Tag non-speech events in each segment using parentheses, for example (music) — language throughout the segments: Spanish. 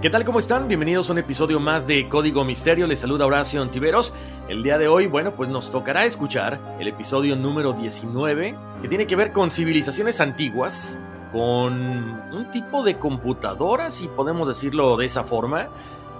¿Qué tal? ¿Cómo están? Bienvenidos a un episodio más de Código Misterio. Les saluda Horacio Antiveros. El día de hoy, bueno, pues nos tocará escuchar el episodio número 19, que tiene que ver con civilizaciones antiguas, con un tipo de computadoras, si podemos decirlo de esa forma,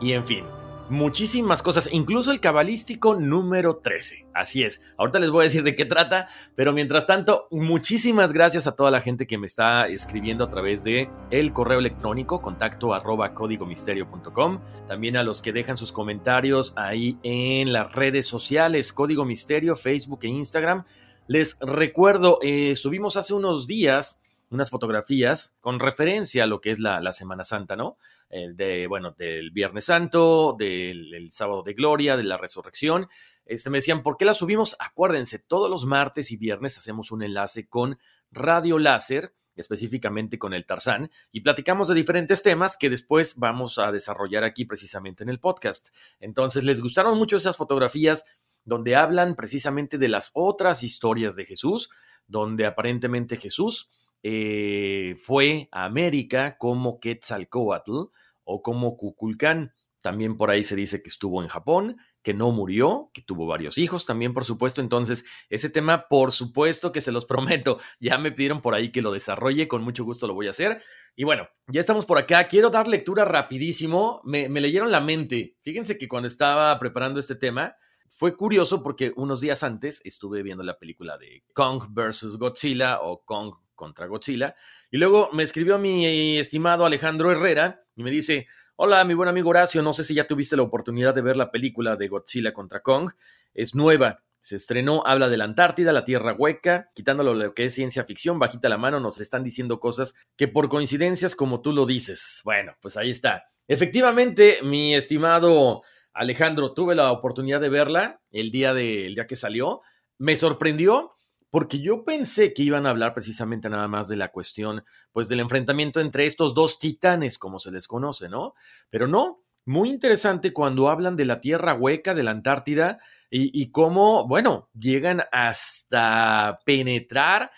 y en fin, muchísimas cosas, incluso el cabalístico número 13. Así es, ahorita les voy a decir de qué trata, pero mientras tanto, muchísimas gracias a toda la gente que me está escribiendo a través de el correo electrónico contacto arroba códigomisterio.com, también a los que dejan sus comentarios ahí en las redes sociales, Código Misterio, Facebook e Instagram. Les recuerdo, eh, subimos hace unos días unas fotografías con referencia a lo que es la, la Semana Santa, ¿no? Eh, de, bueno, del Viernes Santo, del Sábado de Gloria, de la Resurrección. Este, me decían, ¿por qué las subimos? Acuérdense, todos los martes y viernes hacemos un enlace con Radio Láser, específicamente con el Tarzán, y platicamos de diferentes temas que después vamos a desarrollar aquí precisamente en el podcast. Entonces, ¿les gustaron mucho esas fotografías donde hablan precisamente de las otras historias de Jesús, donde aparentemente Jesús eh, fue a América como Quetzalcoatl o como Kukulcán. También por ahí se dice que estuvo en Japón, que no murió, que tuvo varios hijos también, por supuesto. Entonces, ese tema, por supuesto que se los (laughs) prometo. Ya me pidieron por ahí que lo desarrolle, con mucho gusto lo voy a hacer. Y bueno, ya estamos por acá. Quiero dar lectura rapidísimo. Me, me leyeron la mente. Fíjense que cuando estaba preparando este tema, fue curioso porque unos días antes estuve viendo la película de Kong vs. Godzilla o Kong contra Godzilla. Y luego me escribió mi estimado Alejandro Herrera y me dice, hola mi buen amigo Horacio, no sé si ya tuviste la oportunidad de ver la película de Godzilla contra Kong. Es nueva, se estrenó, habla de la Antártida, la Tierra hueca, quitándolo lo que es ciencia ficción, bajita la mano, nos están diciendo cosas que por coincidencias como tú lo dices. Bueno, pues ahí está. Efectivamente, mi estimado Alejandro, tuve la oportunidad de verla el día, el día que salió. Me sorprendió porque yo pensé que iban a hablar precisamente nada más de la cuestión, pues del enfrentamiento entre estos dos titanes, como se les conoce, ¿no? Pero no, muy interesante cuando hablan de la tierra hueca, de la Antártida, y, cómo, bueno, llegan hasta penetrar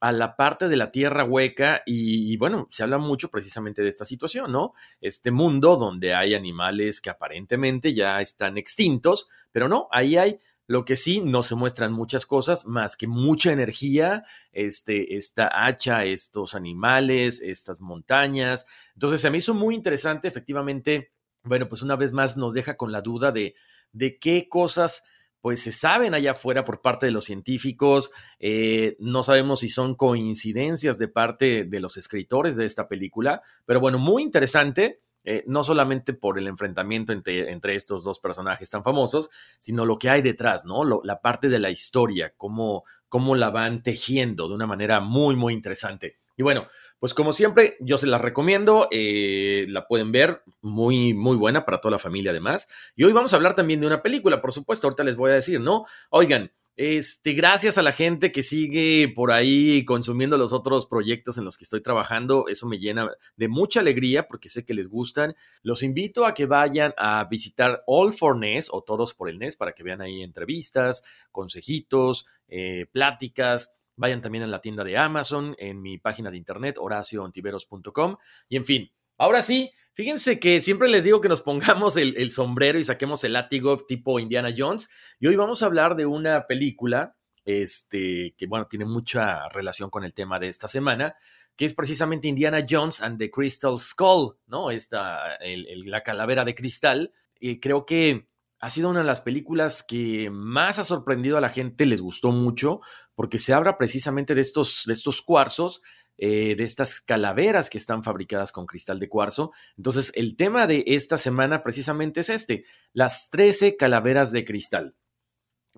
a la parte de la tierra hueca y, y, bueno, se habla mucho precisamente de esta situación, ¿no? Este mundo donde hay animales que aparentemente ya están extintos, pero no, ahí hay lo que sí, no se muestran muchas cosas más que mucha energía, este, esta hacha, estos animales, estas montañas. Entonces, se me hizo muy interesante, efectivamente, bueno, pues una vez más nos deja con la duda de, de qué cosas pues se saben allá afuera por parte de los científicos, eh, no sabemos si son coincidencias de parte de los escritores de esta película, pero bueno, muy interesante. Eh, no solamente por el enfrentamiento entre, entre, estos dos personajes tan famosos, sino lo que hay detrás, ¿no? la parte de la historia, cómo, cómo la van tejiendo de una manera muy, muy interesante. Y bueno, pues como siempre, yo se la recomiendo, eh, la pueden ver, muy, muy buena para toda la familia además. Y hoy vamos a hablar también de una película, por supuesto, ahorita les voy a decir, ¿no? Oigan, este, gracias a la gente que sigue por ahí consumiendo los otros proyectos en los que estoy trabajando. Eso me llena de mucha alegría porque sé que les gustan. Los invito a que vayan a visitar All for NES o Todos por el NES para que vean ahí entrevistas, consejitos, eh, pláticas. Vayan también a la tienda de Amazon, en mi página de internet, horacioontiveros.com. Y en fin, ahora sí, Fíjense que siempre les digo que nos pongamos el, sombrero y saquemos el látigo tipo Indiana Jones. Y hoy vamos a hablar de una película, este, que bueno, tiene mucha relación con el tema de esta semana, que es precisamente Indiana Jones and the Crystal Skull, ¿no? Esta, la calavera de cristal. Y creo que ha sido una de las películas que más ha sorprendido a la gente, les gustó mucho, porque se habla precisamente de estos, de estos cuarzos eh, de estas calaveras que están fabricadas con cristal de cuarzo. Entonces, el tema de esta semana precisamente es este, las 13 calaveras de cristal.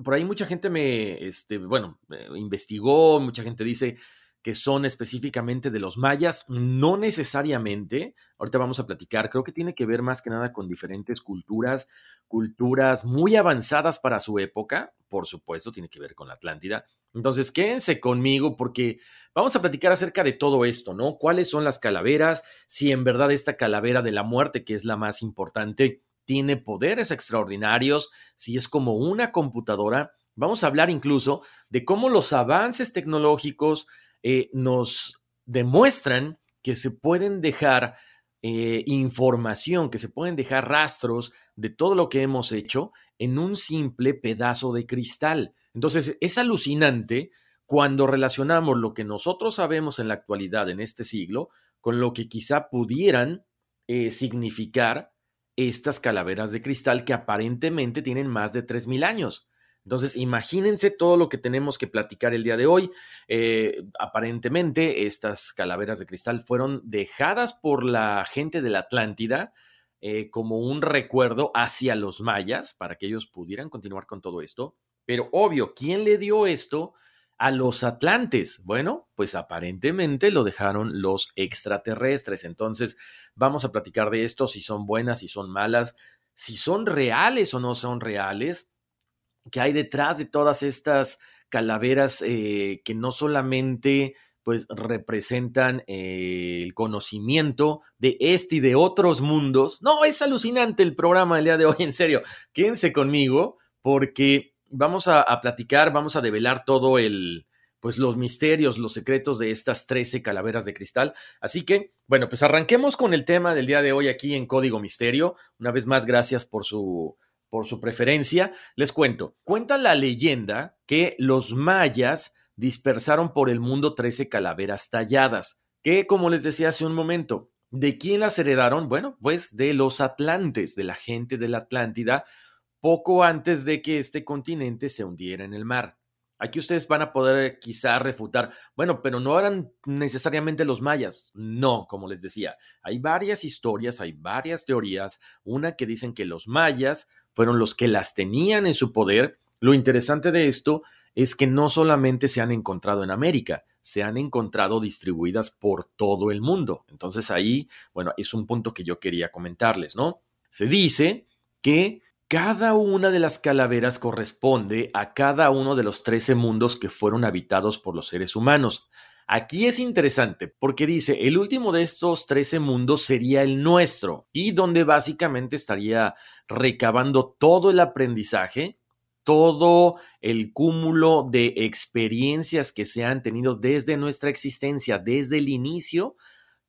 Por ahí mucha gente me, este, bueno, investigó, mucha gente dice, que son específicamente de los mayas, no necesariamente, ahorita vamos a platicar, creo que tiene que ver más que nada con diferentes culturas, culturas muy avanzadas para su época, por supuesto, tiene que ver con la Atlántida. Entonces, quédense conmigo porque vamos a platicar acerca de todo esto, ¿no? ¿Cuáles son las calaveras? Si en verdad esta calavera de la muerte, que es la más importante, tiene poderes extraordinarios, si es como una computadora. Vamos a hablar incluso de cómo los avances tecnológicos, eh, nos demuestran que se pueden dejar eh, información, que se pueden dejar rastros de todo lo que hemos hecho en un simple pedazo de cristal. Entonces, es alucinante cuando relacionamos lo que nosotros sabemos en la actualidad, en este siglo, con lo que quizá pudieran eh, significar estas calaveras de cristal que aparentemente tienen más de 3.000 años. Entonces, imagínense todo lo que tenemos que platicar el día de hoy. Eh, aparentemente, estas calaveras de cristal fueron dejadas por la gente de la Atlántida eh, como un recuerdo hacia los mayas para que ellos pudieran continuar con todo esto. Pero obvio, ¿quién le dio esto a los atlantes? Bueno, pues aparentemente lo dejaron los extraterrestres. Entonces, vamos a platicar de esto, si son buenas, si son malas, si son reales o no son reales que hay detrás de todas estas calaveras eh, que no solamente pues representan eh, el conocimiento de este y de otros mundos. No, es alucinante el programa del día de hoy, en serio. Quédense conmigo porque vamos a, a platicar, vamos a develar todo el, pues los misterios, los secretos de estas 13 calaveras de cristal. Así que, bueno, pues arranquemos con el tema del día de hoy aquí en Código Misterio. Una vez más, gracias por su por su preferencia, les cuento. Cuenta la leyenda que los mayas dispersaron por el mundo 13 calaveras talladas, que como les decía hace un momento, ¿de quién las heredaron? Bueno, pues de los atlantes, de la gente de la Atlántida, poco antes de que este continente se hundiera en el mar. Aquí ustedes van a poder quizá refutar, bueno, pero no eran necesariamente los mayas. No, como les decía, hay varias historias, hay varias teorías. Una que dicen que los mayas fueron los que las tenían en su poder. Lo interesante de esto es que no solamente se han encontrado en América, se han encontrado distribuidas por todo el mundo. Entonces ahí, bueno, es un punto que yo quería comentarles, ¿no? Se dice que cada una de las calaveras corresponde a cada uno de los trece mundos que fueron habitados por los seres humanos. Aquí es interesante porque dice, el último de estos 13 mundos sería el nuestro y donde básicamente estaría recabando todo el aprendizaje, todo el cúmulo de experiencias que se han tenido desde nuestra existencia, desde el inicio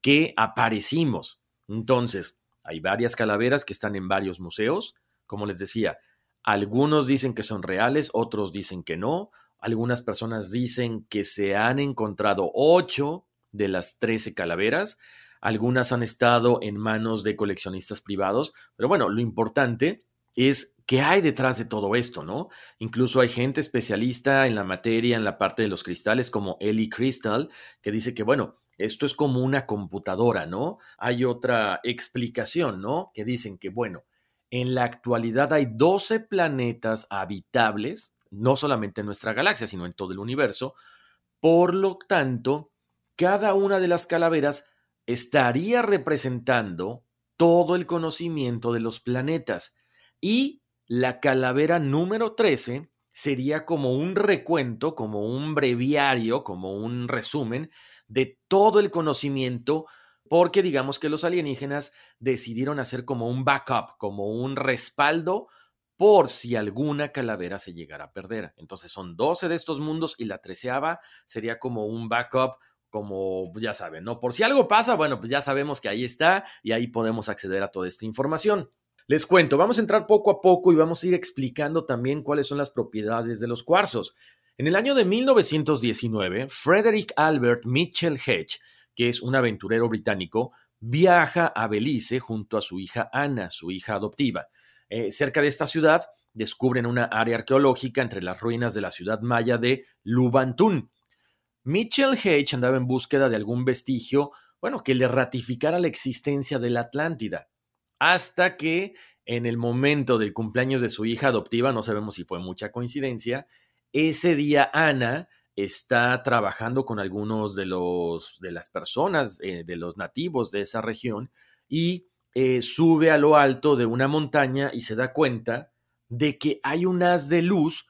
que aparecimos. Entonces, hay varias calaveras que están en varios museos, como les decía, algunos dicen que son reales, otros dicen que no, algunas personas dicen que se han encontrado ocho de las trece calaveras. Algunas han estado en manos de coleccionistas privados. Pero bueno, lo importante es qué hay detrás de todo esto, ¿no? Incluso hay gente especialista en la materia, en la parte de los cristales, como Ellie Crystal, que dice que, bueno, esto es como una computadora, ¿no? Hay otra explicación, ¿no? Que dicen que, bueno, en la actualidad hay 12 planetas habitables no solamente en nuestra galaxia, sino en todo el universo. Por lo tanto, cada una de las calaveras estaría representando todo el conocimiento de los planetas y la calavera número 13 sería como un recuento, como un breviario, como un resumen de todo el conocimiento, porque digamos que los alienígenas decidieron hacer como un backup, como un respaldo por si alguna calavera se llegara a perder. Entonces son 12 de estos mundos y la treceava sería como un backup, como ya saben, ¿no? Por si algo pasa, bueno, pues ya sabemos que ahí está y ahí podemos acceder a toda esta información. Les cuento, vamos a entrar poco a poco y vamos a ir explicando también cuáles son las propiedades de los cuarzos. En el año de 1919, Frederick Albert Mitchell Hedge, que es un aventurero británico, viaja a Belice junto a su hija Ana, su hija adoptiva. Eh, cerca de esta ciudad descubren una área arqueológica entre las ruinas de la ciudad maya de Lubantún. Mitchell Hedge andaba en búsqueda de algún vestigio, bueno, que le ratificara la existencia de la Atlántida, hasta que en el momento del cumpleaños de su hija adoptiva, no sabemos si fue mucha coincidencia, ese día Ana está trabajando con algunos de los de las personas eh, de los nativos de esa región y eh, sube a lo alto de una montaña y se da cuenta de que hay un haz de luz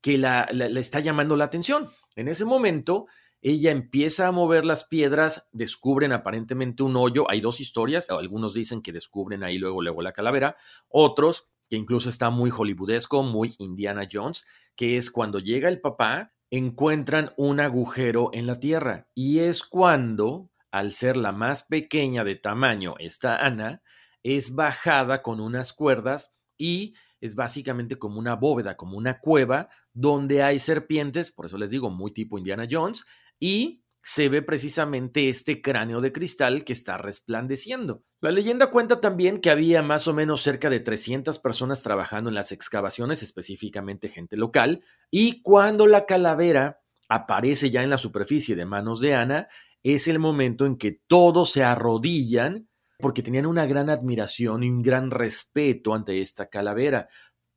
que la, está llamando la atención. En ese momento, ella empieza a mover las piedras, descubren aparentemente un hoyo, hay dos historias, algunos dicen que descubren ahí luego, luego la calavera, otros que incluso está muy hollywoodesco, muy Indiana Jones, que es cuando llega el papá, encuentran un agujero en la tierra y es cuando al ser la más pequeña de tamaño, esta Ana es bajada con unas cuerdas y es básicamente como una bóveda, como una cueva donde hay serpientes, por eso les digo, muy tipo Indiana Jones, y se ve precisamente este cráneo de cristal que está resplandeciendo. La leyenda cuenta también que había más o menos cerca de 300 personas trabajando en las excavaciones, específicamente gente local, y cuando la calavera aparece ya en la superficie de manos de Ana, es el momento en que todos se arrodillan porque tenían una gran admiración y un gran respeto ante esta calavera,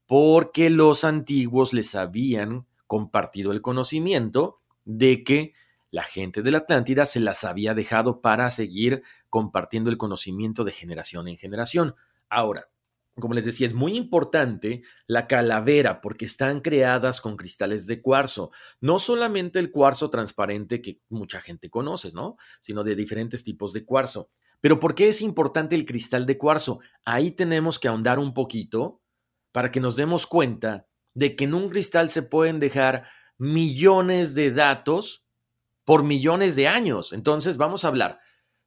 porque los antiguos les habían compartido el conocimiento de que la gente de la Atlántida se las había dejado para seguir compartiendo el conocimiento de generación en generación. Ahora, como les decía, es muy importante la calavera porque están creadas con cristales de cuarzo. No solamente el cuarzo transparente que mucha gente conoce, ¿no? Sino de diferentes tipos de cuarzo. Pero ¿por qué es importante el cristal de cuarzo? Ahí tenemos que ahondar un poquito para que nos demos cuenta de que en un cristal se pueden dejar millones de datos por millones de años. Entonces vamos a hablar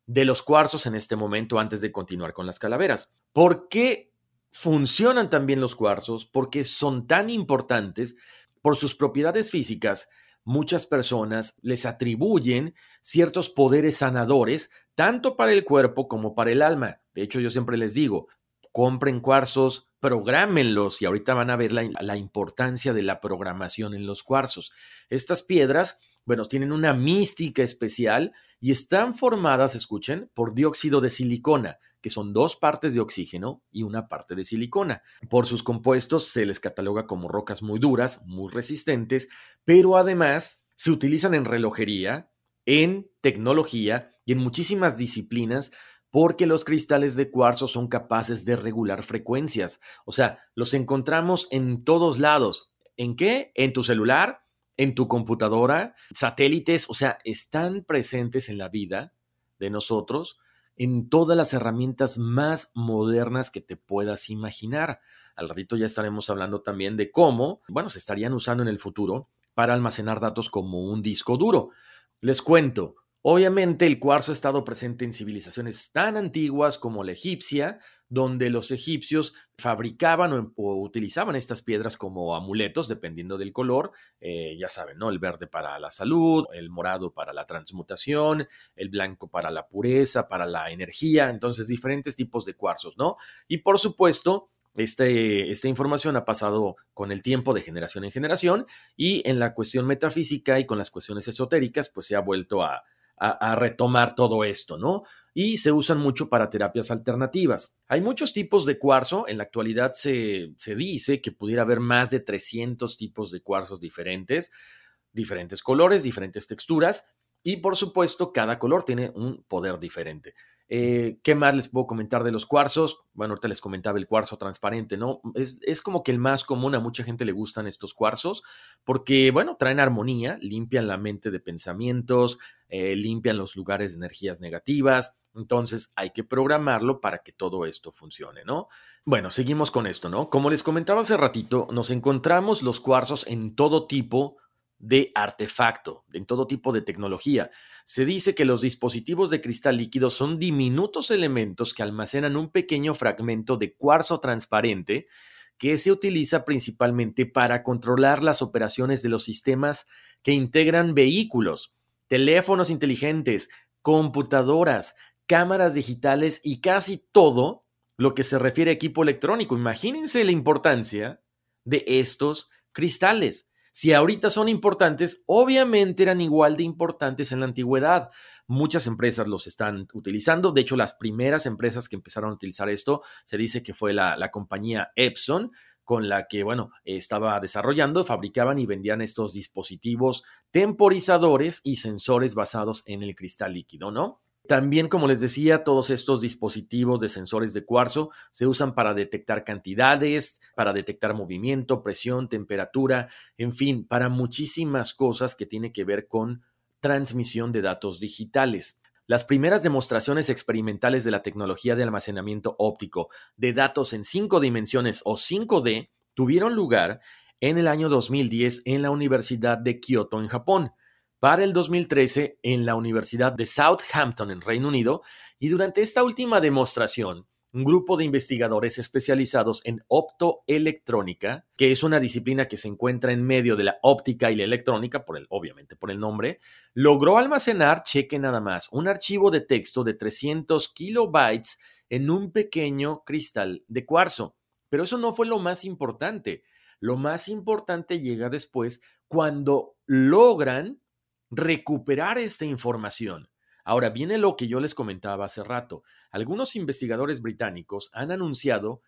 de los cuarzos en este momento antes de continuar con las calaveras. ¿Por qué funcionan también los cuarzos porque son tan importantes por sus propiedades físicas. Muchas personas les atribuyen ciertos poderes sanadores, tanto para el cuerpo como para el alma. De hecho, yo siempre les digo, compren cuarzos, prográmenlos y ahorita van a ver la, la importancia de la programación en los cuarzos. Estas piedras bueno, tienen una mística especial y están formadas, escuchen, por dióxido de silicona, que son dos partes de oxígeno y una parte de silicona. Por sus compuestos se les cataloga como rocas muy duras, muy resistentes, pero además se utilizan en relojería, en tecnología y en muchísimas disciplinas porque los cristales de cuarzo son capaces de regular frecuencias. O sea, los encontramos en todos lados. ¿En qué? En tu celular, en tu computadora, satélites, o sea, están presentes en la vida de nosotros en todas las herramientas más modernas que te puedas imaginar. Al ratito ya estaremos hablando también de cómo, bueno, se estarían usando en el futuro para almacenar datos como un disco duro. Les cuento, Obviamente el cuarzo ha estado presente en civilizaciones tan antiguas como la egipcia, donde los egipcios fabricaban o, utilizaban estas piedras como amuletos, dependiendo del color, eh, ya saben, ¿no? El verde para la salud, el morado para la transmutación, el blanco para la pureza, para la energía, entonces diferentes tipos de cuarzos, ¿no? Y por supuesto, este, esta información ha pasado con el tiempo de generación en generación y en la cuestión metafísica y con las cuestiones esotéricas, pues se ha vuelto a, a, retomar todo esto, ¿no? Y se usan mucho para terapias alternativas. Hay muchos tipos de cuarzo, en la actualidad se, se dice que pudiera haber más de 300 tipos de cuarzos diferentes, diferentes colores, diferentes texturas, Y por supuesto, cada color tiene un poder diferente. Eh, ¿Qué más les puedo comentar de los cuarzos? Bueno, ahorita les comentaba el cuarzo transparente, ¿no? Es, como que el más común, a mucha gente le gustan estos cuarzos porque, bueno, traen armonía, limpian la mente de pensamientos, eh, limpian los lugares de energías negativas. Entonces hay que programarlo para que todo esto funcione, ¿no? Bueno, seguimos con esto, ¿no? Como les comentaba hace ratito, nos encontramos los cuarzos en todo tipo de artefacto, en todo tipo de tecnología. Se dice que los dispositivos de cristal líquido son diminutos elementos que almacenan un pequeño fragmento de cuarzo transparente que se utiliza principalmente para controlar las operaciones de los sistemas que integran vehículos, teléfonos inteligentes, computadoras, cámaras digitales y casi todo lo que se refiere a equipo electrónico. Imagínense la importancia de estos cristales. Si ahorita son importantes, obviamente eran igual de importantes en la antigüedad. Muchas empresas los están utilizando. De hecho, las primeras empresas que empezaron a utilizar esto, se dice que fue la, la compañía Epson, con la que, bueno, estaba desarrollando, fabricaban y vendían estos dispositivos temporizadores y sensores basados en el cristal líquido, ¿no? También, como les decía, todos estos dispositivos de sensores de cuarzo se usan para detectar cantidades, para detectar movimiento, presión, temperatura, en fin, para muchísimas cosas que tienen que ver con transmisión de datos digitales. Las primeras demostraciones experimentales de la tecnología de almacenamiento óptico de datos en cinco dimensiones o 5D tuvieron lugar en el año 2010 en la Universidad de Kioto, en Japón para el 2013 en la Universidad de Southampton en Reino Unido y durante esta última demostración, un grupo de investigadores especializados en optoelectrónica, que es una disciplina que se encuentra en medio de la óptica y la electrónica, por el, obviamente por el nombre, logró almacenar, cheque nada más, un archivo de texto de 300 kilobytes en un pequeño cristal de cuarzo. Pero eso no fue lo más importante. Lo más importante llega después cuando logran recuperar esta información. Ahora viene lo que yo les comentaba hace rato. Algunos investigadores británicos han anunciado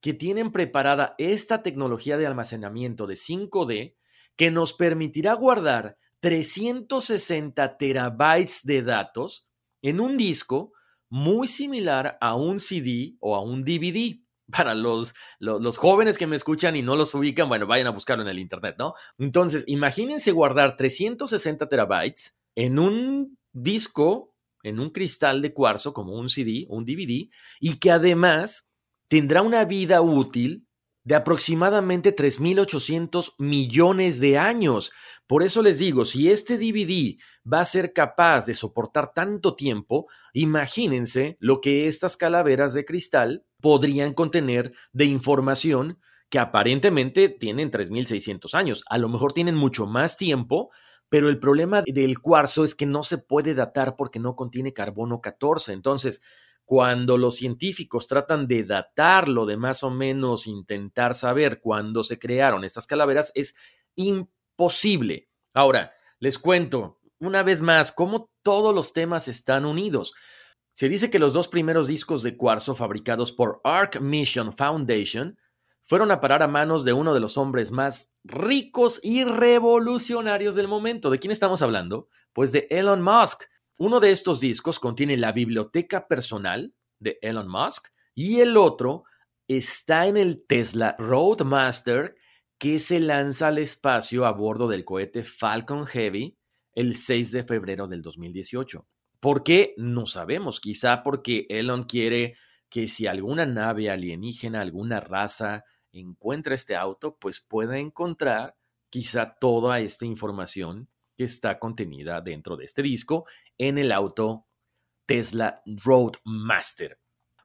que tienen preparada esta tecnología de almacenamiento de 5D que nos permitirá guardar 360 terabytes de datos en un disco muy similar a un CD o a un DVD para los, los, jóvenes que me escuchan y no los ubican, bueno, vayan a buscarlo en el Internet, ¿no? Entonces, imagínense guardar 360 terabytes en un disco, en un cristal de cuarzo, como un CD, un DVD, y que además tendrá una vida útil de aproximadamente 3.800 millones de años. Por eso les digo, si este DVD va a ser capaz de soportar tanto tiempo, imagínense lo que estas calaveras de cristal podrían contener de información que aparentemente tienen 3.600 años. A lo mejor tienen mucho más tiempo, pero el problema del cuarzo es que no se puede datar porque no contiene carbono 14. Entonces, cuando los científicos tratan de datarlo, de más o menos intentar saber cuándo se crearon estas calaveras, es imposible. Ahora, les cuento una vez más cómo todos los temas están unidos. Se dice que los dos primeros discos de cuarzo fabricados por Arc Mission Foundation fueron a parar a manos de uno de los hombres más ricos y revolucionarios del momento. ¿De quién estamos hablando? Pues de Elon Musk. Uno de estos discos contiene la biblioteca personal de Elon Musk y el otro está en el Tesla Roadmaster que se lanza al espacio a bordo del cohete Falcon Heavy el 6 de febrero del 2018. ¿Por qué? No sabemos. Quizá porque Elon quiere que si alguna nave alienígena, alguna raza encuentra este auto, pues pueda encontrar quizá toda esta información que está contenida dentro de este disco en el auto Tesla Roadmaster.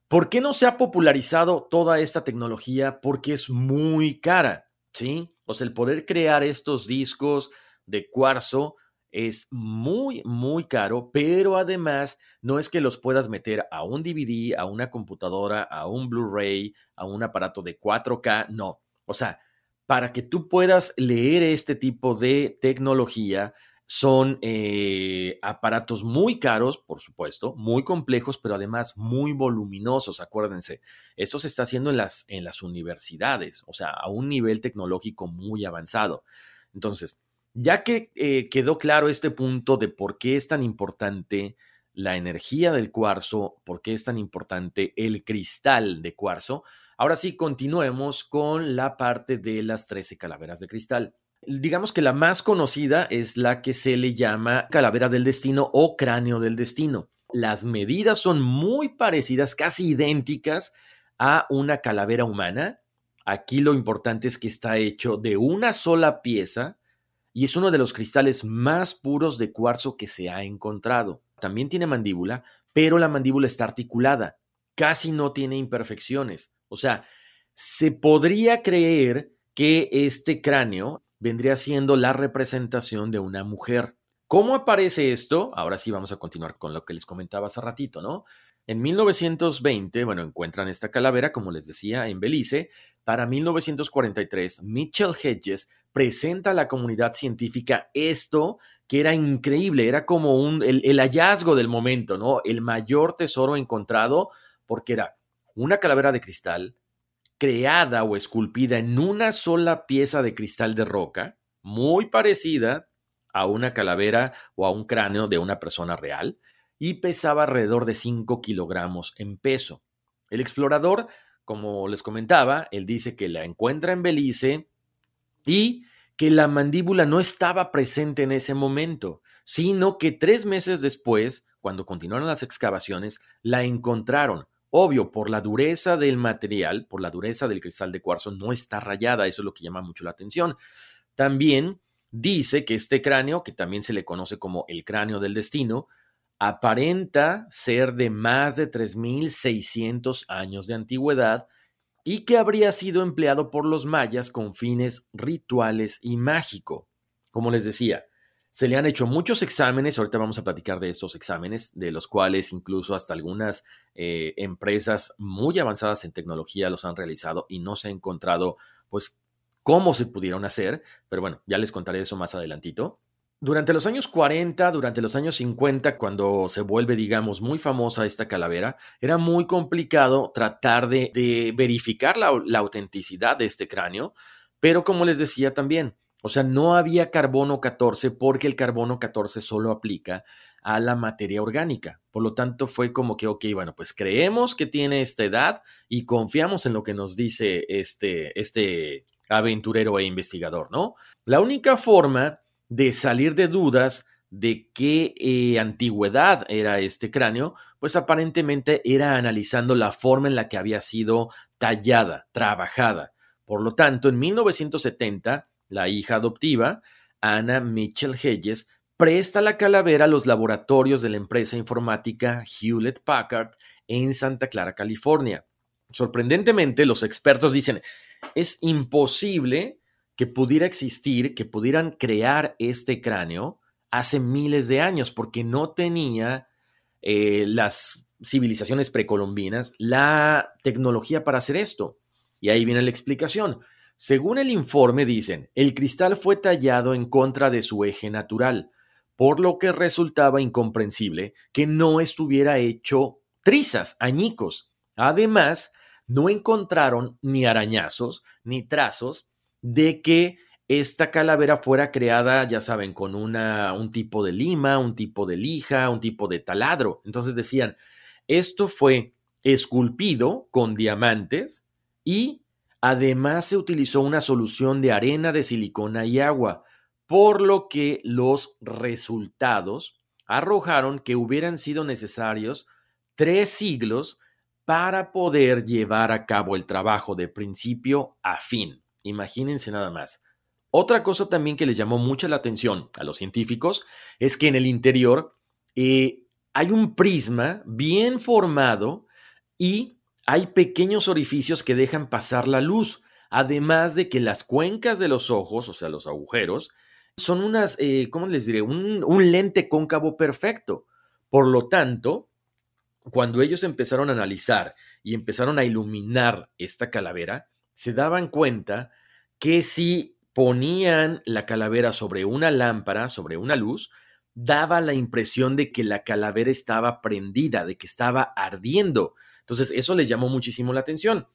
¿Por qué no se ha popularizado toda esta tecnología? Porque es muy cara, ¿sí? O sea, el poder crear estos discos de cuarzo es muy, muy caro, pero además no es que los puedas meter a un DVD, a una computadora, a un Blu-ray, a un aparato de 4K, no. O sea, para que tú puedas leer este tipo de tecnología, son eh, aparatos muy caros, por supuesto, muy complejos, pero además muy voluminosos. Acuérdense, esto se está haciendo en las, en las universidades, o sea, a un nivel tecnológico muy avanzado. Entonces, Ya que eh, quedó claro este punto de por qué es tan importante la energía del cuarzo, por qué es tan importante el cristal de cuarzo, ahora sí continuemos con la parte de las 13 calaveras de cristal. Digamos que la más conocida es la que se le llama calavera del destino o cráneo del destino. Las medidas son muy parecidas, casi idénticas a una calavera humana. Aquí lo importante es que está hecho de una sola pieza y es uno de los cristales más puros de cuarzo que se ha encontrado. También tiene mandíbula, pero la mandíbula está articulada, casi no tiene imperfecciones. O sea, se podría creer que este cráneo vendría siendo la representación de una mujer. ¿Cómo aparece esto? Ahora sí vamos a continuar con lo que les comentaba hace ratito, ¿no? En 1920, bueno, encuentran esta calavera, como les decía, en Belice. Para 1943, Mitchell Hedges presenta a la comunidad científica esto que era increíble, era como un, el, el hallazgo del momento, ¿no? El mayor tesoro encontrado, porque era una calavera de cristal creada o esculpida en una sola pieza de cristal de roca, muy parecida a una calavera o a un cráneo de una persona real y pesaba alrededor de 5 kilogramos en peso. El explorador, como les comentaba, él dice que la encuentra en Belice y que la mandíbula no estaba presente en ese momento, sino que tres meses después, cuando continuaron las excavaciones, la encontraron. Obvio, por la dureza del material, por la dureza del cristal de cuarzo, no está rayada, eso es lo que llama mucho la atención. También dice que este cráneo, que también se le conoce como el cráneo del destino, aparenta ser de más de 3.600 años de antigüedad y que habría sido empleado por los mayas con fines rituales y mágico. Como les decía, se le han hecho muchos exámenes, ahorita vamos a platicar de estos exámenes, de los cuales incluso hasta algunas eh, empresas muy avanzadas en tecnología los han realizado y no se ha encontrado pues cómo se pudieron hacer, pero bueno, ya les contaré eso más adelantito. Durante los años 40, durante los años 50, cuando se vuelve, digamos, muy famosa esta calavera, era muy complicado tratar de, verificar la, la autenticidad de este cráneo, pero como les decía también, o sea, no había carbono 14 porque el carbono 14 solo aplica a la materia orgánica. Por lo tanto, fue como que, ok, bueno, pues creemos que tiene esta edad y confiamos en lo que nos dice este, este aventurero e investigador, ¿no? La única forma de salir de dudas de qué eh, antigüedad era este cráneo, pues aparentemente era analizando la forma en la que había sido tallada, trabajada. Por lo tanto, en 1970, la hija adoptiva, Anna Mitchell Hedges, presta la calavera a los laboratorios de la empresa informática Hewlett Packard en Santa Clara, California. Sorprendentemente, los expertos dicen, es imposible que pudiera existir, que pudieran crear este cráneo hace miles de años, porque no tenía eh, las civilizaciones precolombinas la tecnología para hacer esto. Y ahí viene la explicación. Según el informe dicen, el cristal fue tallado en contra de su eje natural, por lo que resultaba incomprensible que no estuviera hecho trizas, añicos. Además, no encontraron ni arañazos ni trazos de que esta calavera fuera creada, ya saben, con un tipo de lima, un tipo de lija, un tipo de taladro. Entonces decían, esto fue esculpido con diamantes y además se utilizó una solución de arena de silicona y agua, por lo que los resultados arrojaron que hubieran sido necesarios tres siglos para poder llevar a cabo el trabajo de principio a fin. Imagínense nada más. Otra cosa también que les llamó mucha la atención a los científicos es que en el interior eh, hay un prisma bien formado y hay pequeños orificios que dejan pasar la luz, además de que las cuencas de los ojos, o sea, los agujeros, son unas, eh, ¿cómo les diré? un lente cóncavo perfecto. Por lo tanto, cuando ellos empezaron a analizar y empezaron a iluminar esta calavera, se daban cuenta que si ponían la calavera sobre una lámpara, sobre una luz, daba la impresión de que la calavera estaba prendida, de que estaba ardiendo. Entonces, eso les llamó muchísimo la atención.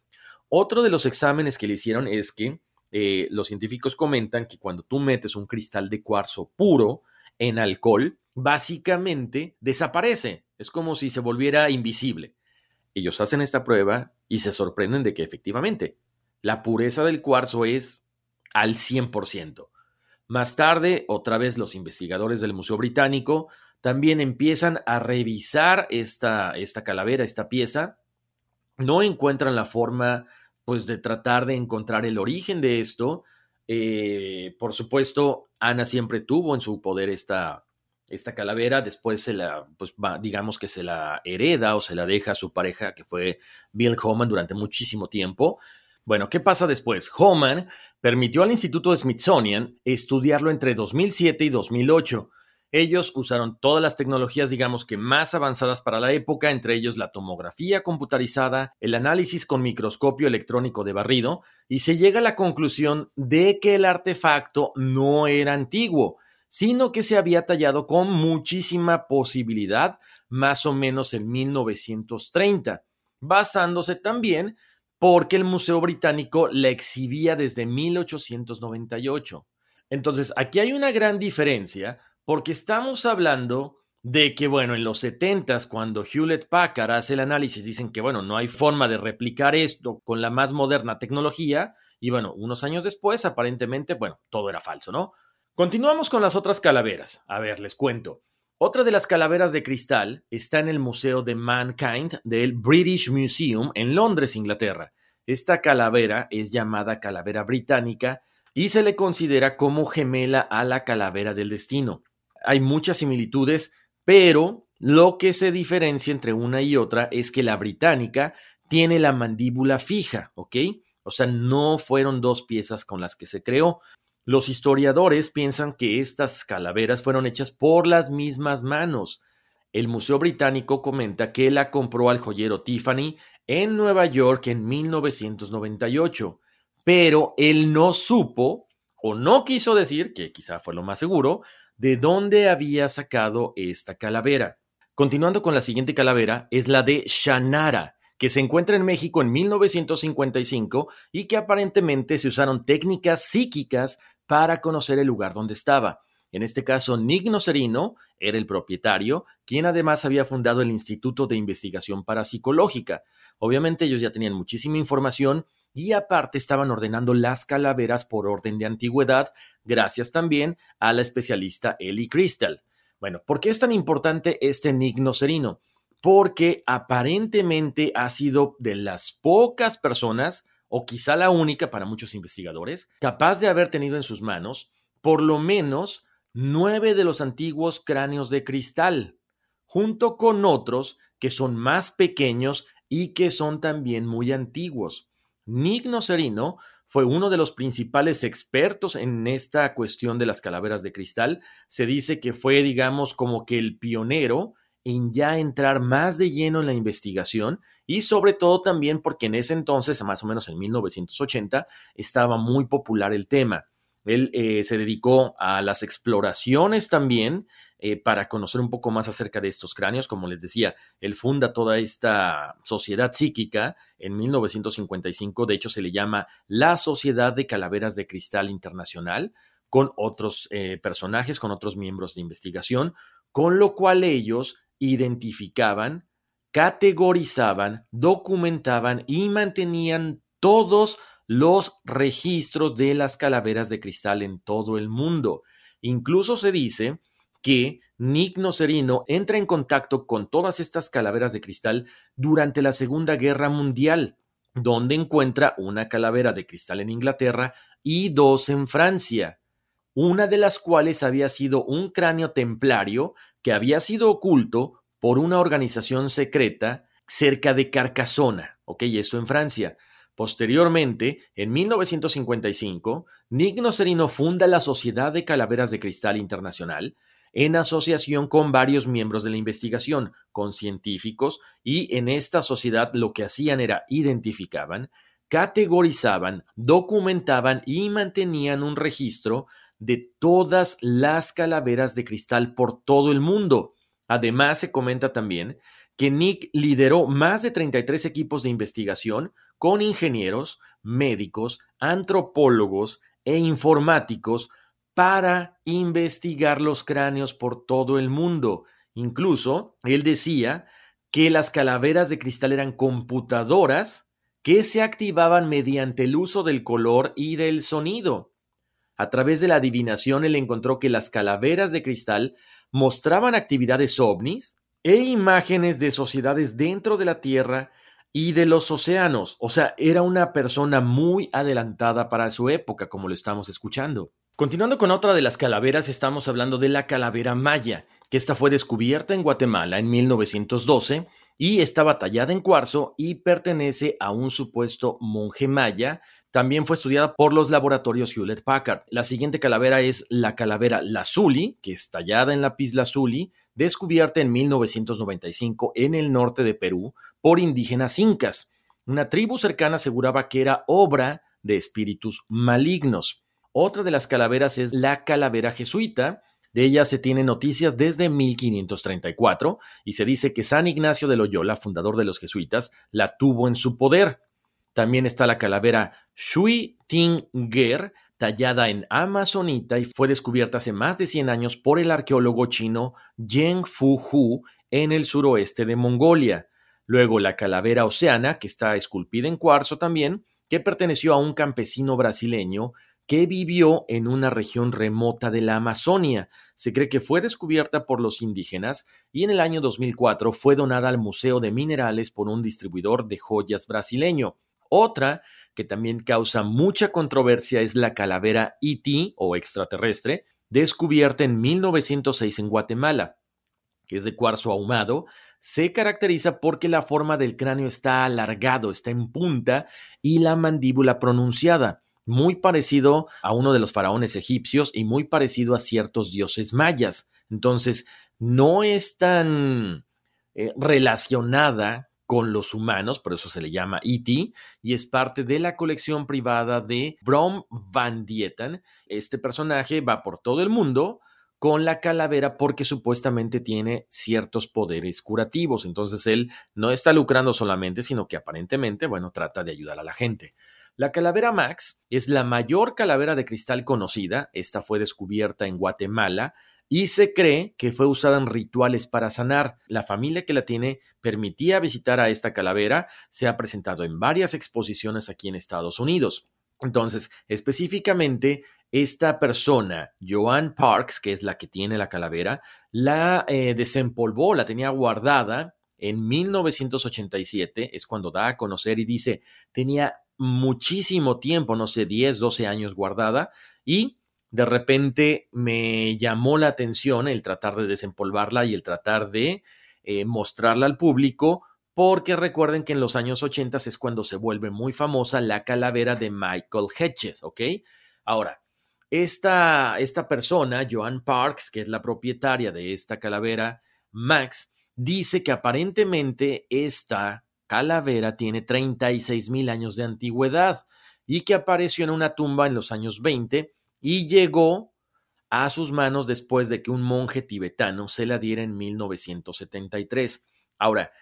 Otro de los exámenes que le hicieron es que eh, los científicos comentan que cuando tú metes un cristal de cuarzo puro en alcohol, básicamente desaparece. Es como si se volviera invisible. Ellos hacen esta prueba y se sorprenden de que efectivamente la pureza del cuarzo es al 100%. Más tarde, otra vez los investigadores del Museo Británico también empiezan a revisar esta, esta calavera, esta pieza. No encuentran la forma, pues, de tratar de encontrar el origen de esto. Eh, por supuesto, Ana siempre tuvo en su poder esta, esta calavera, después se la, pues digamos que se la hereda o se la deja a su pareja, que fue Bill Homan durante muchísimo tiempo. Bueno, ¿qué pasa después? Homan permitió al Instituto Smithsonian estudiarlo entre 2007 y 2008. Ellos usaron todas las tecnologías, digamos que más avanzadas para la época, entre ellos la tomografía computarizada, el análisis con microscopio electrónico de barrido, y se llega a la conclusión de que el artefacto no era antiguo, sino que se había tallado con muchísima posibilidad, más o menos en 1930, basándose también porque el Museo Británico la exhibía desde 1898. Entonces, aquí hay una gran diferencia porque estamos hablando de que, bueno, en los 70 cuando Hewlett Packard hace el análisis, dicen que, bueno, no hay forma de replicar esto con la más moderna tecnología, y bueno, unos años después, aparentemente, bueno, todo era falso, ¿no? Continuamos con las otras calaveras. A ver, les cuento. Otra de las calaveras de cristal está en el Museo de Mankind del British Museum en Londres, Inglaterra. Esta calavera es llamada calavera británica y se le considera como gemela a la calavera del destino. Hay muchas similitudes, pero lo que se diferencia entre una y otra es que la británica tiene la mandíbula fija, ¿ok? O sea, no fueron dos piezas con las que se creó. Los historiadores piensan que estas calaveras fueron hechas por las mismas manos. El Museo Británico comenta que la compró al joyero Tiffany en Nueva York en 1998, pero él no supo o no quiso decir, que quizá fue lo más seguro, de dónde había sacado esta calavera. Continuando con la siguiente calavera, es la de Shanara, que se encuentra en México en 1955 y que aparentemente se usaron técnicas psíquicas para conocer el lugar donde estaba. En este caso, Nick Nocerino era el propietario, quien además había fundado el Instituto de Investigación Parapsicológica. Obviamente ellos ya tenían muchísima información y aparte estaban ordenando las calaveras por orden de antigüedad, gracias también a la especialista Ellie Crystal. Bueno, ¿por qué es tan importante este Nick Nocerino? Porque aparentemente ha sido de las pocas personas o quizá la única para muchos investigadores, capaz de haber tenido en sus manos por lo menos nueve de los antiguos cráneos de cristal, junto con otros que son más pequeños y que son también muy antiguos. Nick Nocerino fue uno de los principales expertos en esta cuestión de las calaveras de cristal. Se dice que fue, digamos, como que el pionero en ya entrar más de lleno en la investigación y sobre todo también porque en ese entonces, más o menos en 1980, estaba muy popular el tema. Él eh, se dedicó a las exploraciones también eh, para conocer un poco más acerca de estos cráneos. Como les decía, él funda toda esta sociedad psíquica en 1955. De hecho, se le llama la Sociedad de Calaveras de Cristal Internacional, con otros eh, personajes, con otros miembros de investigación, con lo cual ellos identificaban, categorizaban, documentaban y mantenían todos los registros de las calaveras de cristal en todo el mundo. Incluso se dice que Nick Nocerino entra en contacto con todas estas calaveras de cristal durante la Segunda Guerra Mundial, donde encuentra una calavera de cristal en Inglaterra y dos en Francia, una de las cuales había sido un cráneo templario que había sido oculto por una organización secreta cerca de Carcassona, ok, eso en Francia. Posteriormente, en 1955, Nick Nocerino funda la Sociedad de Calaveras de Cristal Internacional en asociación con varios miembros de la investigación, con científicos, y en esta sociedad lo que hacían era identificaban, categorizaban, documentaban y mantenían un registro de todas las calaveras de cristal por todo el mundo. Además, se comenta también que Nick lideró más de 33 equipos de investigación con ingenieros, médicos, antropólogos e informáticos para investigar los cráneos por todo el mundo. Incluso, él decía que las calaveras de cristal eran computadoras que se activaban mediante el uso del color y del sonido. A través de la adivinación, él encontró que las calaveras de cristal mostraban actividades ovnis e imágenes de sociedades dentro de la Tierra y de los océanos. O sea, era una persona muy adelantada para su época, como lo estamos escuchando. Continuando con otra de las calaveras, estamos hablando de la calavera maya, que esta fue descubierta en Guatemala en 1912 y estaba tallada en cuarzo y pertenece a un supuesto monje maya. También fue estudiada por los laboratorios Hewlett Packard. La siguiente calavera es la calavera Lazuli, que es tallada en lápiz lazuli, descubierta en 1995 en el norte de Perú por indígenas incas. Una tribu cercana aseguraba que era obra de espíritus malignos. Otra de las calaveras es la calavera jesuita. De ella se tienen noticias desde 1534 y se dice que San Ignacio de Loyola, fundador de los jesuitas, la tuvo en su poder. También está la calavera Shui Tinger, tallada en amazonita y fue descubierta hace más de 100 años por el arqueólogo chino Yen Fu Hu en el suroeste de Mongolia. Luego la calavera oceana, que está esculpida en cuarzo también, que perteneció a un campesino brasileño que vivió en una región remota de la Amazonia. Se cree que fue descubierta por los indígenas y en el año 2004 fue donada al Museo de Minerales por un distribuidor de joyas brasileño. Otra que también causa mucha controversia es la calavera ET o extraterrestre, descubierta en 1906 en Guatemala, que es de cuarzo ahumado, se caracteriza porque la forma del cráneo está alargado, está en punta y la mandíbula pronunciada muy parecido a uno de los faraones egipcios y muy parecido a ciertos dioses mayas. Entonces, no es tan eh, relacionada con los humanos, por eso se le llama E.T., y es parte de la colección privada de Brom Van Dieten. Este personaje va por todo el mundo con la calavera porque supuestamente tiene ciertos poderes curativos. Entonces él no está lucrando solamente, sino que aparentemente, bueno, trata de ayudar a la gente. La calavera Max es la mayor calavera de cristal conocida. Esta fue descubierta en Guatemala y se cree que fue usada en rituales para sanar. La familia que la tiene permitía visitar a esta calavera. Se ha presentado en varias exposiciones aquí en Estados Unidos. Entonces, específicamente, esta persona, Joan Parks, que es la que tiene la calavera, la eh, desempolvó, la tenía guardada en 1987, es cuando da a conocer y dice, tenía muchísimo tiempo, no sé, 10, 12 años guardada y de repente me llamó la atención el tratar de desempolvarla y el tratar de eh, mostrarla al público porque recuerden que en los años 80 es cuando se vuelve muy famosa la calavera de Michael Hedges, ¿ok? Ahora, esta, esta persona, Joan Parks, que es la propietaria de esta calavera, Max, dice que aparentemente esta calavera tiene 36 mil años de antigüedad y que apareció en una tumba en los años 20 y llegó a sus manos después de que un monje tibetano se la diera en 1973. Ahora,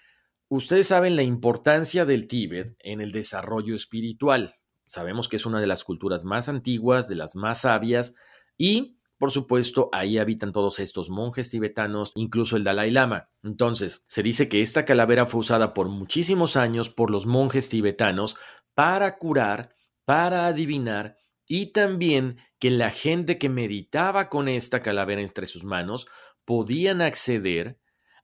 ustedes saben la importancia del Tíbet en el desarrollo espiritual. Sabemos que es una de las culturas más antiguas, de las más sabias y por supuesto, ahí habitan todos estos monjes tibetanos, incluso el Dalai Lama. Entonces, se dice que esta calavera fue usada por muchísimos años por los monjes tibetanos para curar, para adivinar y también que la gente que meditaba con esta calavera entre sus manos podían acceder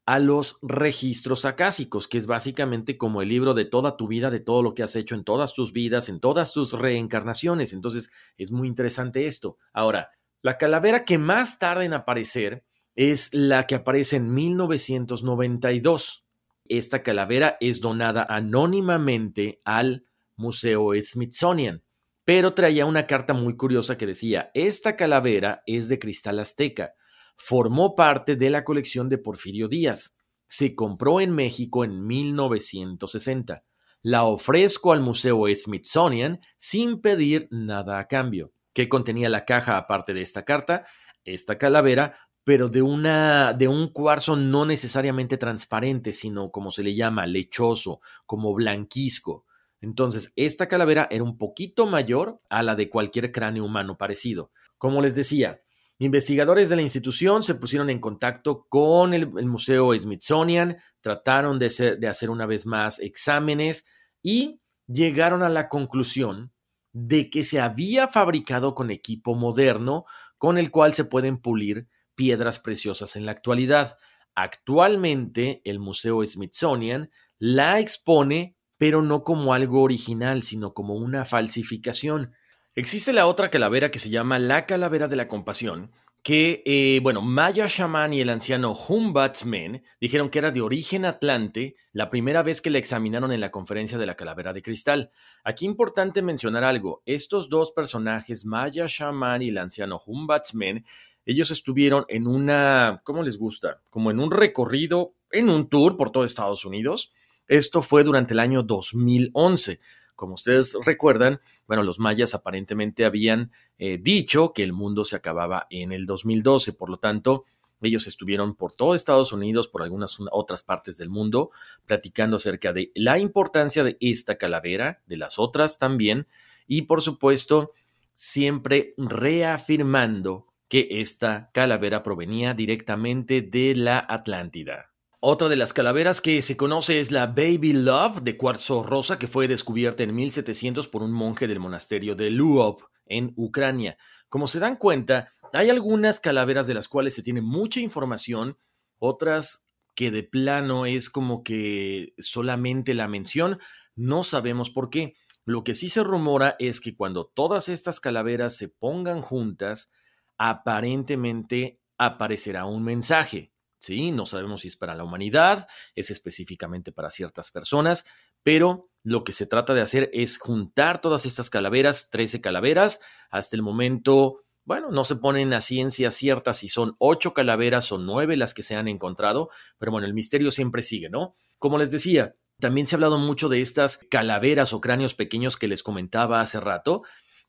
a los registros acásicos, que es básicamente como el libro de toda tu vida, de todo lo que has hecho en todas tus vidas, en todas tus reencarnaciones. Entonces, es muy interesante esto. Ahora, la calavera que más tarda en aparecer es la que aparece en 1992. Esta calavera es donada anónimamente al Museo Smithsonian, pero traía una carta muy curiosa que decía, esta calavera es de cristal azteca, formó parte de la colección de Porfirio Díaz, se compró en México en 1960, la ofrezco al Museo Smithsonian sin pedir nada a cambio. ¿Qué contenía la caja aparte de esta carta? Esta calavera pero de, una, de un cuarzo no necesariamente transparente, sino como se le llama, lechoso, como blanquisco. Entonces, esta calavera era un poquito mayor a la de cualquier cráneo humano parecido. Como les decía, investigadores de la institución se pusieron en contacto con el, Museo Smithsonian, trataron de, de hacer una vez más exámenes y llegaron a la conclusión de que se había fabricado con equipo moderno con el cual se pueden pulir piedras preciosas en la actualidad. Actualmente el Museo Smithsonian la expone, pero no como algo original, sino como una falsificación. Existe la otra calavera que se llama la calavera de la compasión, que, eh, bueno, Maya Shaman y el anciano Humbatsmen dijeron que era de origen atlante la primera vez que la examinaron en la conferencia de la calavera de cristal. Aquí importante mencionar algo, estos dos personajes, Maya Shaman y el anciano Humbatsmen, ellos estuvieron en una, ¿cómo les gusta? Como en un recorrido, en un tour por todo Estados Unidos. Esto fue durante el año 2011. Como ustedes recuerdan, bueno, los mayas aparentemente habían eh, dicho que el mundo se acababa en el 2012, por lo tanto, ellos estuvieron por todo Estados Unidos, por algunas otras partes del mundo, platicando acerca de la importancia de esta calavera, de las otras también, y por supuesto, siempre reafirmando que esta calavera provenía directamente de la Atlántida. Otra de las calaveras que se conoce es la Baby Love de cuarzo rosa que fue descubierta en 1700 por un monje del monasterio de Luop en Ucrania. Como se dan cuenta, hay algunas calaveras de las cuales se tiene mucha información, otras que de plano es como que solamente la mención, no sabemos por qué. Lo que sí se rumora es que cuando todas estas calaveras se pongan juntas, aparentemente aparecerá un mensaje. Sí, no sabemos si es para la humanidad, es específicamente para ciertas personas, pero lo que se trata de hacer es juntar todas estas calaveras, 13 calaveras. Hasta el momento, bueno, no se ponen a ciencia cierta si son ocho calaveras o nueve las que se han encontrado, pero bueno, el misterio siempre sigue, ¿no? Como les decía, también se ha hablado mucho de estas calaveras o cráneos pequeños que les comentaba hace rato,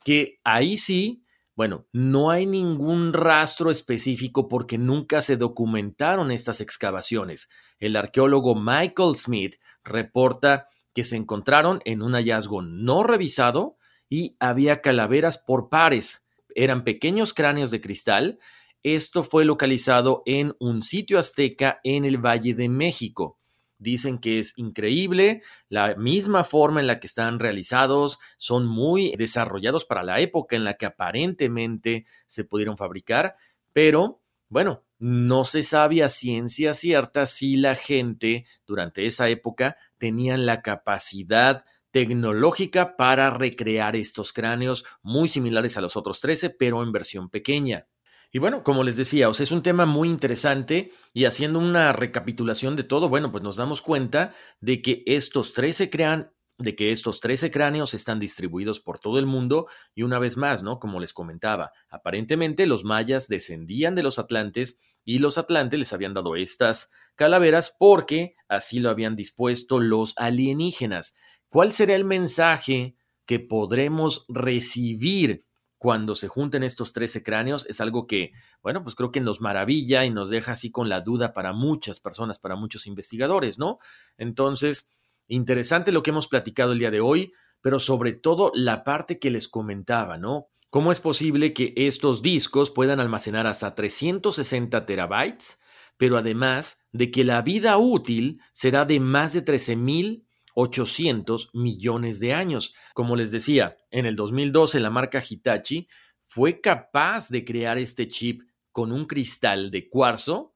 que ahí sí bueno, no hay ningún rastro específico porque nunca se documentaron estas excavaciones. El arqueólogo Michael Smith reporta que se encontraron en un hallazgo no revisado y había calaveras por pares. Eran pequeños cráneos de cristal. Esto fue localizado en un sitio azteca en el Valle de México. Dicen que es increíble, la misma forma en la que están realizados, son muy desarrollados para la época en la que aparentemente se pudieron fabricar, pero bueno, no se sabe a ciencia cierta si la gente durante esa época tenían la capacidad tecnológica para recrear estos cráneos muy similares a los otros 13, pero en versión pequeña. Y bueno, como les decía, o es un tema muy interesante y haciendo una recapitulación de todo, bueno, pues nos damos cuenta de que estos 13 crean de que estos 13 cráneos están distribuidos por todo el mundo y una vez más, ¿no? Como les comentaba, aparentemente los mayas descendían de los atlantes y los atlantes les habían dado estas calaveras porque así lo habían dispuesto los alienígenas. ¿Cuál será el mensaje que podremos recibir cuando se junten estos 13 cráneos es algo que, bueno, pues creo que nos maravilla y nos deja así con la duda para muchas personas, para muchos investigadores, ¿no? Entonces, interesante lo que hemos platicado el día de hoy, pero sobre todo la parte que les comentaba, ¿no? ¿Cómo es posible que estos discos puedan almacenar hasta 360 terabytes, pero además de que la vida útil será de más de 13.000 800 millones de años. Como les decía, en el 2012 la marca Hitachi fue capaz de crear este chip con un cristal de cuarzo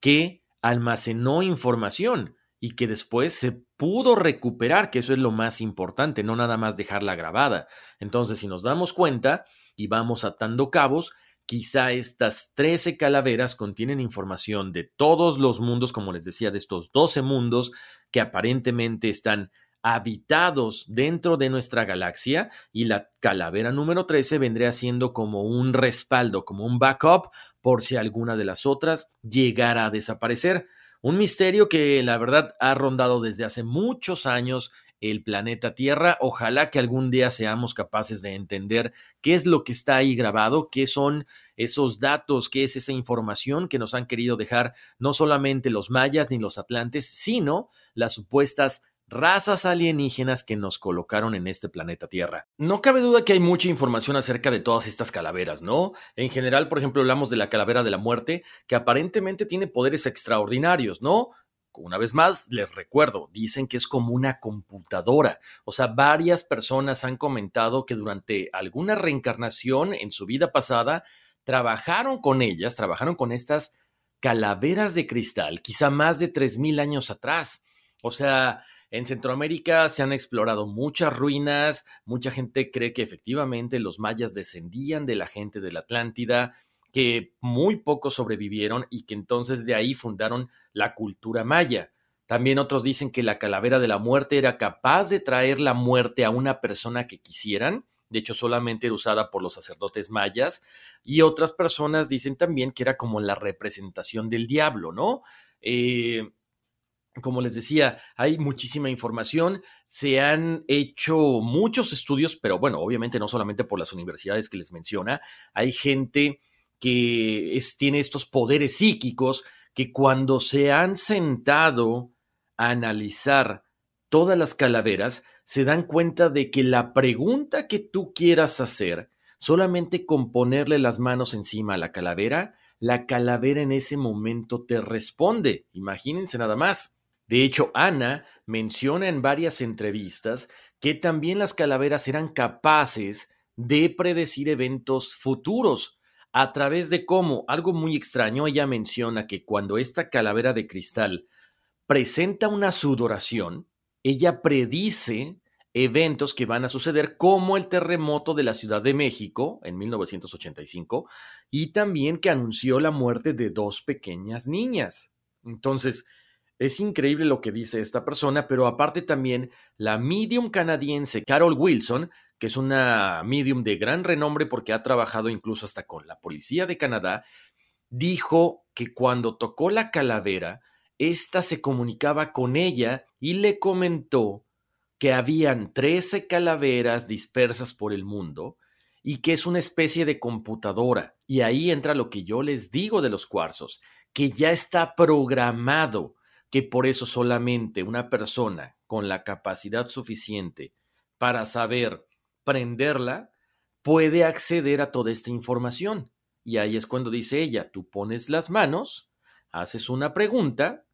que almacenó información y que después se pudo recuperar, que eso es lo más importante, no nada más dejarla grabada. Entonces, si nos damos cuenta y vamos atando cabos, quizá estas 13 calaveras contienen información de todos los mundos, como les decía, de estos 12 mundos que aparentemente están habitados dentro de nuestra galaxia y la calavera número 13 vendría siendo como un respaldo, como un backup por si alguna de las otras llegara a desaparecer. Un misterio que la verdad ha rondado desde hace muchos años el planeta Tierra. Ojalá que algún día seamos capaces de entender qué es lo que está ahí grabado, qué son esos datos, qué es esa información que nos han querido dejar no solamente los mayas ni los atlantes, sino las supuestas razas alienígenas que nos colocaron en este planeta Tierra. No cabe duda que hay mucha información acerca de todas estas calaveras, ¿no? En general, por ejemplo, hablamos de la calavera de la muerte, que aparentemente tiene poderes extraordinarios, ¿no? Una vez más, les recuerdo, dicen que es como una computadora. O sea, varias personas han comentado que durante alguna reencarnación en su vida pasada trabajaron con ellas, trabajaron con estas calaveras de cristal, quizá más de 3.000 años atrás. O sea, en Centroamérica se han explorado muchas ruinas, mucha gente cree que efectivamente los mayas descendían de la gente de la Atlántida, que muy pocos sobrevivieron y que entonces de ahí fundaron la cultura maya. También otros dicen que la calavera de la muerte era capaz de traer la muerte a una persona que quisieran, de hecho solamente era usada por los sacerdotes mayas, y otras personas dicen también que era como la representación del diablo, ¿no? Eh, como les decía, hay muchísima información, se han hecho muchos estudios, pero bueno, obviamente no solamente por las universidades que les menciona, hay gente que tiene estos poderes psíquicos que cuando se han sentado a analizar todas las calaveras, se dan cuenta de que la pregunta que tú quieras hacer, solamente con ponerle las manos encima a la calavera, la calavera en ese momento te responde. Imagínense nada más. De hecho, Ana menciona en varias entrevistas que también las calaveras eran capaces de predecir eventos futuros a través de cómo, algo muy extraño, ella menciona que cuando esta calavera de cristal presenta una sudoración, ella predice eventos que van a suceder como el terremoto de la Ciudad de México en 1985 y también que anunció la muerte de dos pequeñas niñas. Entonces, es increíble lo que dice esta persona, pero aparte también la medium canadiense Carol Wilson, que es una medium de gran renombre porque ha trabajado incluso hasta con la policía de Canadá, dijo que cuando tocó la calavera, ésta se comunicaba con ella y le comentó que habían 13 calaveras dispersas por el mundo y que es una especie de computadora. Y ahí entra lo que yo les digo de los cuarzos, que ya está programado que por eso solamente una persona con la capacidad suficiente para saber prenderla puede acceder a toda esta información. Y ahí es cuando dice ella, tú pones las manos, haces una pregunta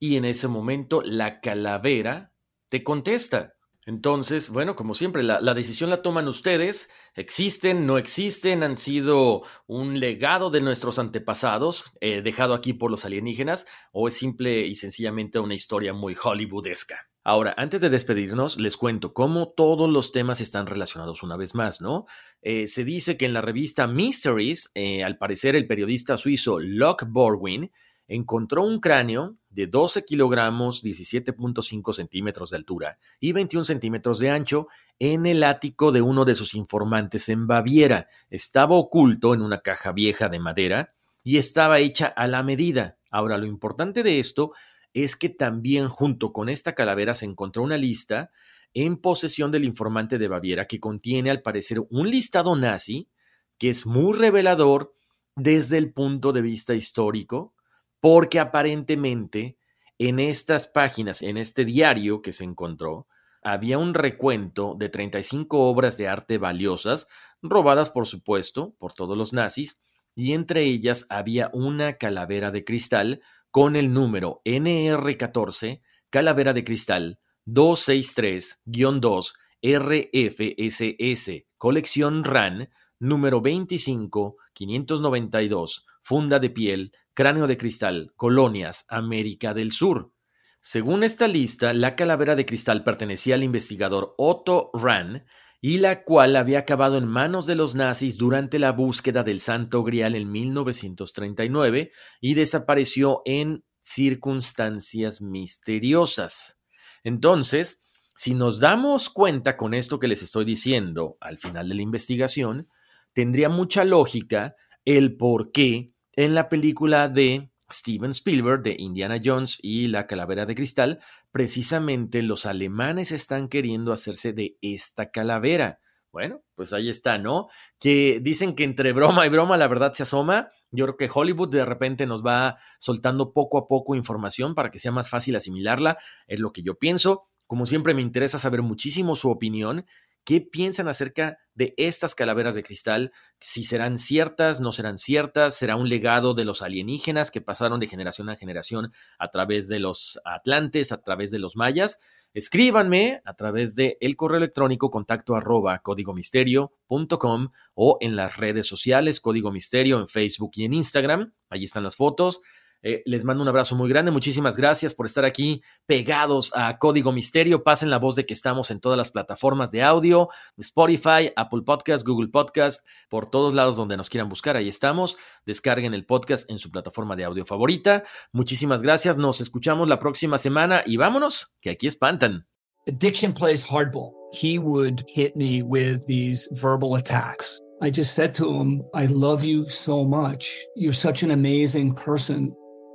y en ese momento la calavera te contesta. Entonces, bueno, como siempre, la, decisión la toman ustedes, existen, no existen, han sido un legado de nuestros antepasados, eh, dejado aquí por los alienígenas, o es simple y sencillamente una historia muy hollywoodesca. Ahora, antes de despedirnos, les cuento cómo todos los temas están relacionados una vez más, ¿no? Eh, se dice que en la revista Mysteries, eh, al parecer el periodista suizo Locke Borwin encontró un cráneo de 12 kilogramos, 17.5 centímetros de altura y 21 centímetros de ancho en el ático de uno de sus informantes en Baviera. Estaba oculto en una caja vieja de madera y estaba hecha a la medida. Ahora, lo importante de esto es que también junto con esta calavera se encontró una lista en posesión del informante de Baviera que contiene al parecer un listado nazi que es muy revelador desde el punto de vista histórico porque aparentemente en estas páginas, en este diario que se encontró, había un recuento de 35 obras de arte valiosas, robadas por supuesto por todos los nazis, y entre ellas había una calavera de cristal con el número NR14, calavera de cristal 263-2 RFSS, colección RAN, número 25, 592, funda de piel, cráneo de cristal, colonias, América del Sur. Según esta lista, la calavera de cristal pertenecía al investigador Otto Rahn y la cual había acabado en manos de los nazis durante la búsqueda del Santo Grial en 1939 y desapareció en circunstancias misteriosas. Entonces, si nos damos cuenta con esto que les estoy diciendo al final de la investigación, tendría mucha lógica el por qué en la película de Steven Spielberg de Indiana Jones y la Calavera de Cristal, precisamente los alemanes están queriendo hacerse de esta calavera. Bueno, pues ahí está, ¿no? Que dicen que entre broma y broma la verdad se asoma. Yo creo que Hollywood de repente nos va soltando poco a poco información para que sea más fácil asimilarla. Es lo que yo pienso. Como siempre me interesa saber muchísimo su opinión. ¿Qué piensan acerca de estas calaveras de cristal? Si serán ciertas, no serán ciertas, será un legado de los alienígenas que pasaron de generación a generación a través de los atlantes, a través de los mayas. Escríbanme a través de el correo electrónico contacto arroba códigomisterio.com o en las redes sociales Código Misterio en Facebook y en Instagram. Allí están las fotos. Eh, les mando un abrazo muy grande. Muchísimas gracias por estar aquí pegados a Código Misterio. Pasen la voz de que estamos en todas las plataformas de audio, Spotify, Apple Podcast, Google Podcast, por todos lados donde nos quieran buscar. Ahí estamos. Descarguen el podcast en su plataforma de audio favorita. Muchísimas gracias. Nos escuchamos la próxima semana y vámonos, que aquí espantan. Addiction plays hardball. He would hit me with these verbal attacks. I just said to him, I love you so much. You're such an amazing person.